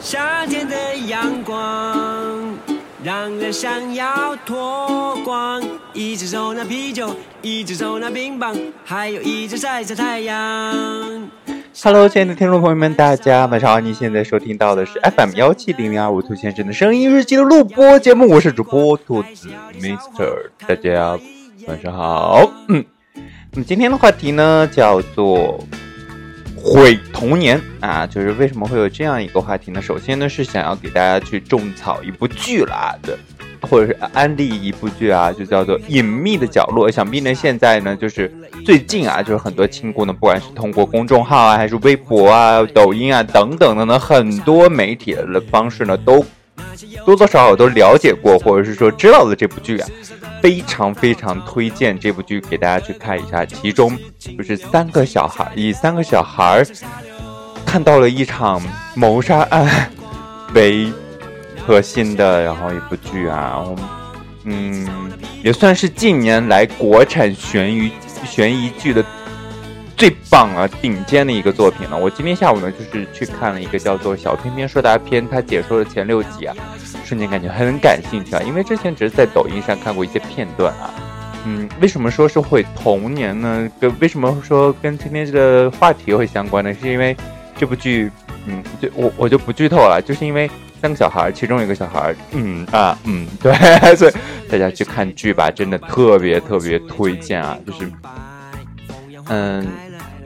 夏天的阳光让人想要脱光，一只手拿啤酒，一只手拿冰棒，还有一只晒着太阳。Hello，亲爱的听众朋友们，大家晚上好！你现在收听到的是 FM 幺七零零二五兔先生的声音日记的录播节目，我是主播兔子 Mister，大家晚上好。嗯，那么今天的话题呢叫做毁童年啊，就是为什么会有这样一个话题呢？首先呢是想要给大家去种草一部剧啦的。或者是安利一部剧啊，就叫做《隐秘的角落》。想必呢，现在呢，就是最近啊，就是很多亲故呢，不管是通过公众号啊，还是微博啊、抖音啊等等等等，很多媒体的方式呢，都多多少少都了解过，或者是说知道的这部剧啊，非常非常推荐这部剧给大家去看一下。其中就是三个小孩，以三个小孩看到了一场谋杀案为。核心的，然后一部剧啊，嗯，也算是近年来国产悬疑悬疑剧的最棒啊、顶尖的一个作品了。我今天下午呢，就是去看了一个叫做《小偏偏说大片》，它解说的前六集啊，瞬间感觉很感兴趣啊，因为之前只是在抖音上看过一些片段啊。嗯，为什么说是会童年呢？跟为什么说跟今天这个话题会相关呢？是因为这部剧，嗯，就我我就不剧透了，就是因为。三个小孩，其中一个小孩，嗯啊，嗯，对，所以大家去看剧吧，真的特别特别推荐啊！就是，嗯，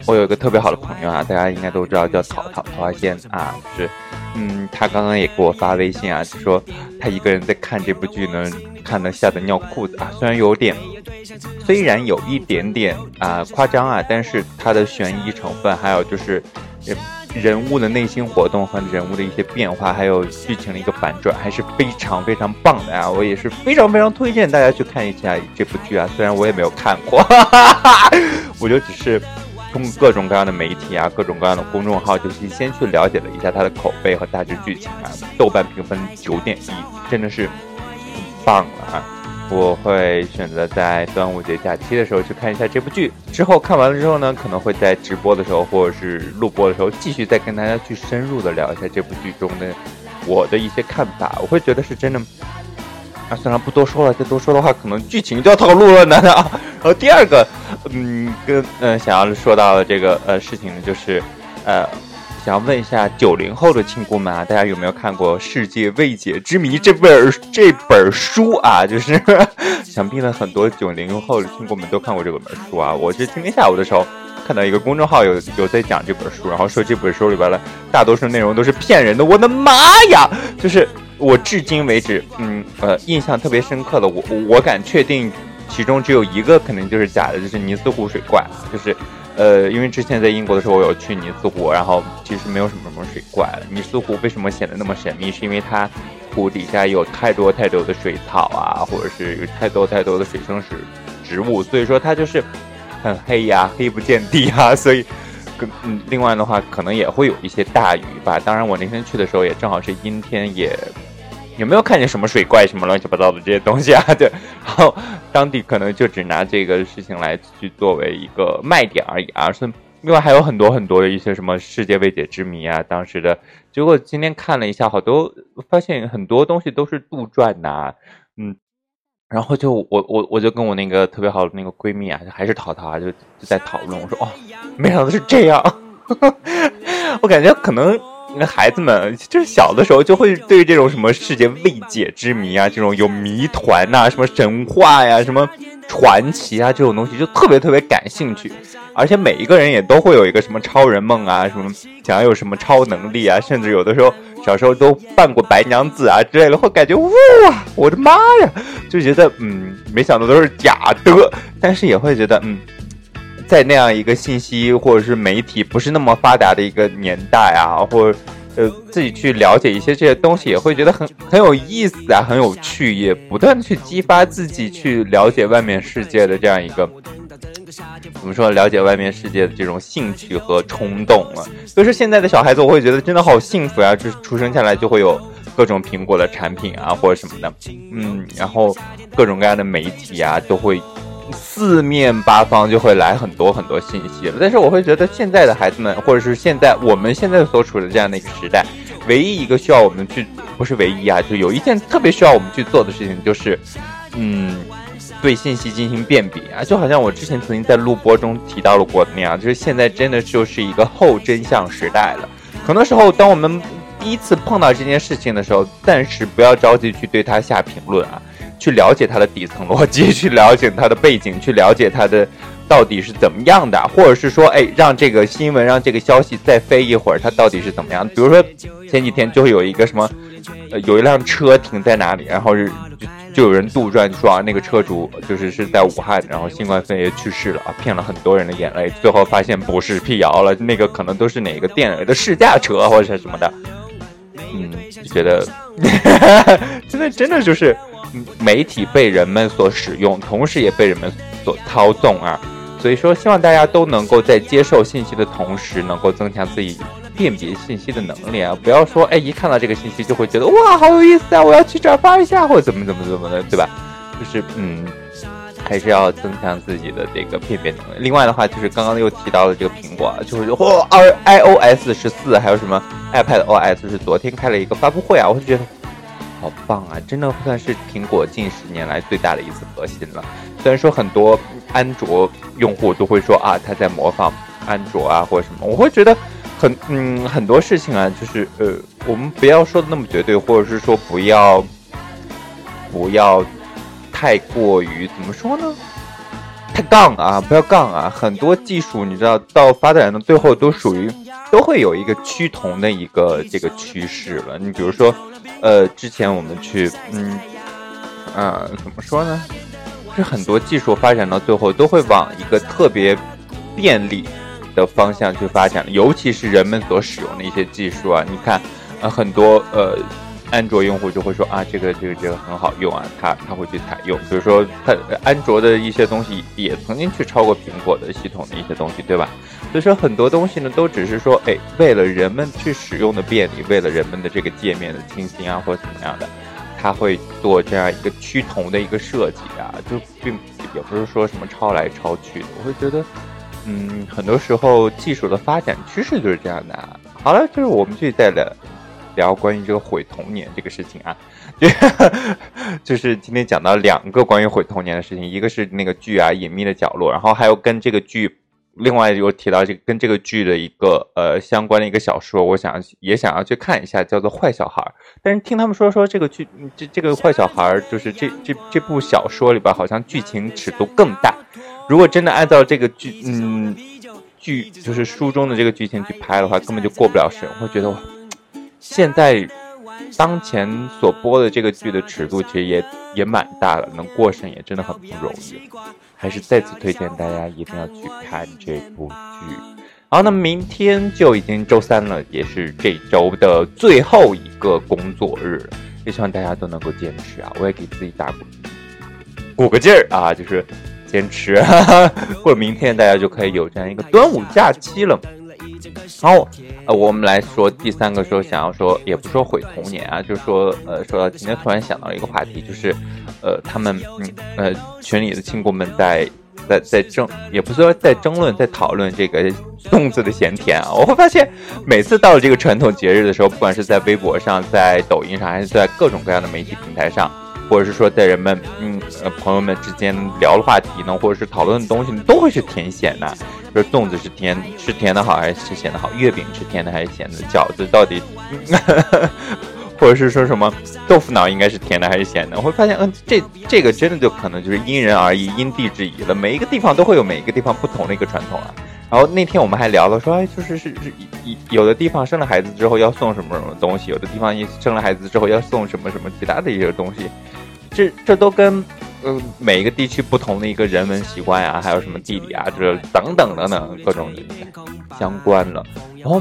我有一个特别好的朋友啊，大家应该都知道，叫草草桃花仙啊，就是，嗯，他刚刚也给我发微信啊，就说他一个人在看这部剧呢，看得吓得尿裤子啊，虽然有点，虽然有一点点啊夸张啊，但是它的悬疑成分还有就是，人物的内心活动和人物的一些变化，还有剧情的一个反转，还是非常非常棒的啊！我也是非常非常推荐大家去看一下这部剧啊。虽然我也没有看过，哈哈哈，我就只是通过各种各样的媒体啊，各种各样的公众号，就是先去了解了一下它的口碑和大致剧情啊。豆瓣评分九点一，真的是很棒了啊！我会选择在端午节假期的时候去看一下这部剧。之后看完了之后呢，可能会在直播的时候或者是录播的时候，继续再跟大家去深入的聊一下这部剧中的我的一些看法。我会觉得是真的啊，算了，不多说了，再多说的话，可能剧情就要透露了呢啊。然后第二个，嗯，跟嗯想要说到的这个呃事情呢，就是呃。想要问一下九零后的亲姑们啊，大家有没有看过《世界未解之谜》这本这本书啊？就是想必呢很多九零后的亲姑们都看过这本书啊。我是今天下午的时候看到一个公众号有有在讲这本书，然后说这本书里边的大多数内容都是骗人的。我的妈呀！就是我至今为止，嗯呃，印象特别深刻的，我我敢确定其中只有一个肯定就是假的，就是尼斯湖水怪，就是。呃，因为之前在英国的时候，我有去尼斯湖，然后其实没有什么什么水怪。尼斯湖为什么显得那么神秘？是因为它湖底下有太多太多的水草啊，或者是有太多太多的水生植植物，所以说它就是很黑呀，黑不见底啊。所以，嗯，另外的话，可能也会有一些大鱼吧。当然，我那天去的时候也正好是阴天，也。有没有看见什么水怪什么乱七八糟的这些东西啊？对，然后当地可能就只拿这个事情来去作为一个卖点而已啊。是另外还有很多很多的一些什么世界未解之谜啊，当时的结果今天看了一下，好多发现很多东西都是杜撰的，啊，嗯，然后就我我我就跟我那个特别好的那个闺蜜啊，还是淘淘啊，就就在讨论，我说哦，没想到是这样，我感觉可能。那孩子们就是小的时候就会对这种什么世界未解之谜啊，这种有谜团呐，什么神话呀，什么传奇啊这种东西就特别特别感兴趣，而且每一个人也都会有一个什么超人梦啊，什么想要有什么超能力啊，甚至有的时候小时候都扮过白娘子啊之类的，会感觉哇，我的妈呀，就觉得嗯，没想到都是假的，但是也会觉得嗯。在那样一个信息或者是媒体不是那么发达的一个年代啊，或者呃自己去了解一些这些东西，也会觉得很很有意思啊，很有趣，也不断去激发自己去了解外面世界的这样一个怎么说了解外面世界的这种兴趣和冲动了。所以说现在的小孩子，我会觉得真的好幸福呀，就是出生下来就会有各种苹果的产品啊或者什么的，嗯，然后各种各样的媒体啊都会。四面八方就会来很多很多信息了，但是我会觉得现在的孩子们，或者是现在我们现在所处的这样的一个时代，唯一一个需要我们去，不是唯一啊，就有一件特别需要我们去做的事情，就是嗯，对信息进行辨别啊，就好像我之前曾经在录播中提到了过那样，就是现在真的就是一个后真相时代了。很多时候，当我们第一次碰到这件事情的时候，暂时不要着急去对它下评论啊。去了解它的底层逻辑，去了解它的背景，去了解它的到底是怎么样的，或者是说，哎，让这个新闻，让这个消息再飞一会儿，它到底是怎么样？比如说前几天就会有一个什么，呃，有一辆车停在哪里，然后是就有人杜撰说啊，那个车主就是是在武汉，然后新冠肺炎去世了啊，骗了很多人的眼泪，最后发现不是辟谣了，那个可能都是哪个店的试驾车或者什么的，嗯，就觉得 真的真的就是。媒体被人们所使用，同时也被人们所操纵啊！所以说，希望大家都能够在接受信息的同时，能够增强自己辨别信息的能力啊！不要说，哎，一看到这个信息就会觉得哇，好有意思啊，我要去转发一下，或者怎么怎么怎么的，对吧？就是，嗯，还是要增强自己的这个辨别能力。另外的话，就是刚刚又提到了这个苹果，就是嚯，二 iOS 十四，还有什么 iPad OS 是昨天开了一个发布会啊，我就觉得。好棒啊！真的算是苹果近十年来最大的一次革新了。虽然说很多安卓用户都会说啊，他在模仿安卓啊，或者什么，我会觉得很嗯很多事情啊，就是呃，我们不要说的那么绝对，或者是说不要不要太过于怎么说呢？太杠啊！不要杠啊！很多技术你知道，到发展的最后都属于都会有一个趋同的一个这个趋势了。你比如说。呃，之前我们去，嗯，啊，怎么说呢？是很多技术发展到最后都会往一个特别便利的方向去发展，尤其是人们所使用的一些技术啊。你看，呃，很多呃，安卓用户就会说啊，这个这个这个很好用啊，他他会去采用。比如说，他安卓的一些东西也曾经去超过苹果的系统的一些东西，对吧？所以说很多东西呢，都只是说，哎，为了人们去使用的便利，为了人们的这个界面的清新啊，或者怎么样的，他会做这样一个趋同的一个设计啊，就并也不是说什么抄来抄去的。我会觉得，嗯，很多时候技术的发展趋势就是这样的。好了，就是我们继续再聊聊关于这个毁童年这个事情啊，就是今天讲到两个关于毁童年的事情，一个是那个剧啊《隐秘的角落》，然后还有跟这个剧。另外有提到这个跟这个剧的一个呃相关的一个小说，我想也想要去看一下，叫做《坏小孩》。但是听他们说说这个剧，这这个坏小孩就是这这这部小说里边好像剧情尺度更大。如果真的按照这个剧嗯剧就是书中的这个剧情去拍的话，根本就过不了审。我觉得现在。当前所播的这个剧的尺度其实也也蛮大了，能过审也真的很不容易，还是再次推荐大家一定要去看这部剧。好，那明天就已经周三了，也是这周的最后一个工作日了，也希望大家都能够坚持啊！我也给自己打鼓鼓个劲儿啊，就是坚持，或者明天大家就可以有这样一个端午假期了。然后，呃，我们来说第三个，说想要说，也不说毁童年啊，就说，呃，说到今天突然想到了一个话题，就是，呃，他们，嗯，呃，群里的亲姑们在在在争，也不是说在争论，在讨论这个粽子的咸甜啊。我会发现，每次到了这个传统节日的时候，不管是在微博上、在抖音上，还是在各种各样的媒体平台上。或者是说，在人们嗯呃朋友们之间聊的话题呢，或者是讨论的东西呢，都会是甜咸的。就是粽子是甜是甜的好还是咸的好？月饼是甜的还是咸的？饺子到底，或者是说什么豆腐脑应该是甜的还是咸的？我会发现，嗯，这这个真的就可能就是因人而异、因地制宜了。每一个地方都会有每一个地方不同的一个传统啊。然后那天我们还聊了说，哎，就是是是有的地方生了孩子之后要送什么什么东西，有的地方一生了孩子之后要送什么什么其他的一些东西。这这都跟，嗯，每一个地区不同的一个人文习惯呀，还有什么地理啊，这等等等等各种相关了。然后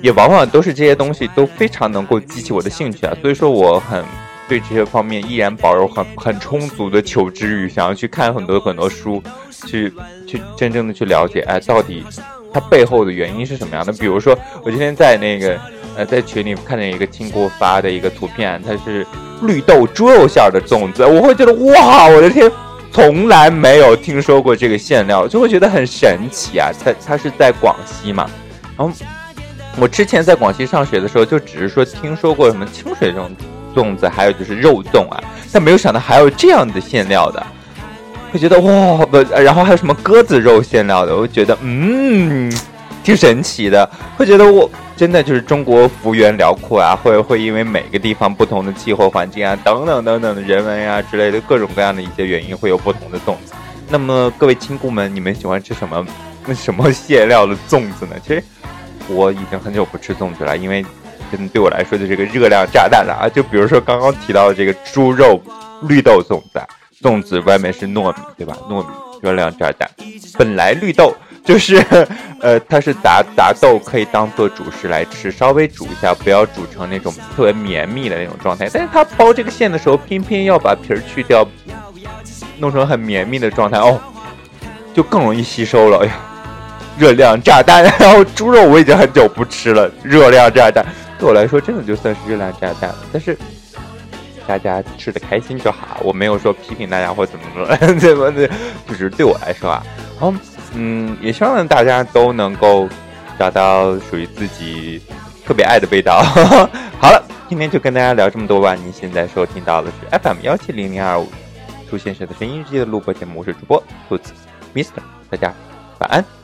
也往往都是这些东西都非常能够激起我的兴趣啊，所以说我很对这些方面依然保有很很充足的求知欲，想要去看很多很多书，去去真正的去了解，哎，到底它背后的原因是什么样的？比如说，我今天在那个呃在群里看见一个亲给我发的一个图片，它是。绿豆猪肉馅的粽子，我会觉得哇，我的天，从来没有听说过这个馅料，就会觉得很神奇啊！它它是在广西嘛，然后我之前在广西上学的时候，就只是说听说过什么清水这种粽子，还有就是肉粽啊，但没有想到还有这样的馅料的，会觉得哇不，然后还有什么鸽子肉馅料的，我觉得嗯，挺神奇的，会觉得我真的就是中国幅员辽阔啊，会会因为每个地方不同的气候环境啊，等等等等的人文呀之类的各种各样的一些原因，会有不同的粽子。那么各位亲故们，你们喜欢吃什么什么馅料的粽子呢？其实。我已经很久不吃粽子了，因为真的对我来说就是个热量炸弹了啊！就比如说刚刚提到的这个猪肉绿豆粽子，粽子外面是糯米，对吧？糯米热量炸弹。本来绿豆就是，呃，它是杂杂豆，可以当做主食来吃，稍微煮一下，不要煮成那种特别绵密的那种状态。但是它包这个馅的时候，偏偏要把皮儿去掉，弄成很绵密的状态哦，就更容易吸收了。哎呀！热量炸弹，然后猪肉我已经很久不吃了。热量炸弹对我来说真的就算是热量炸弹了，但是大家吃的开心就好。我没有说批评大家或怎么说，怎么的，就是对我来说啊，然后嗯，也希望大家都能够找到属于自己特别爱的味道。好了，今天就跟大家聊这么多吧。您现在收听到的是 FM 幺七零零二五出现时的声音日记的录播节目，我是主播兔子 Mister，大家晚安。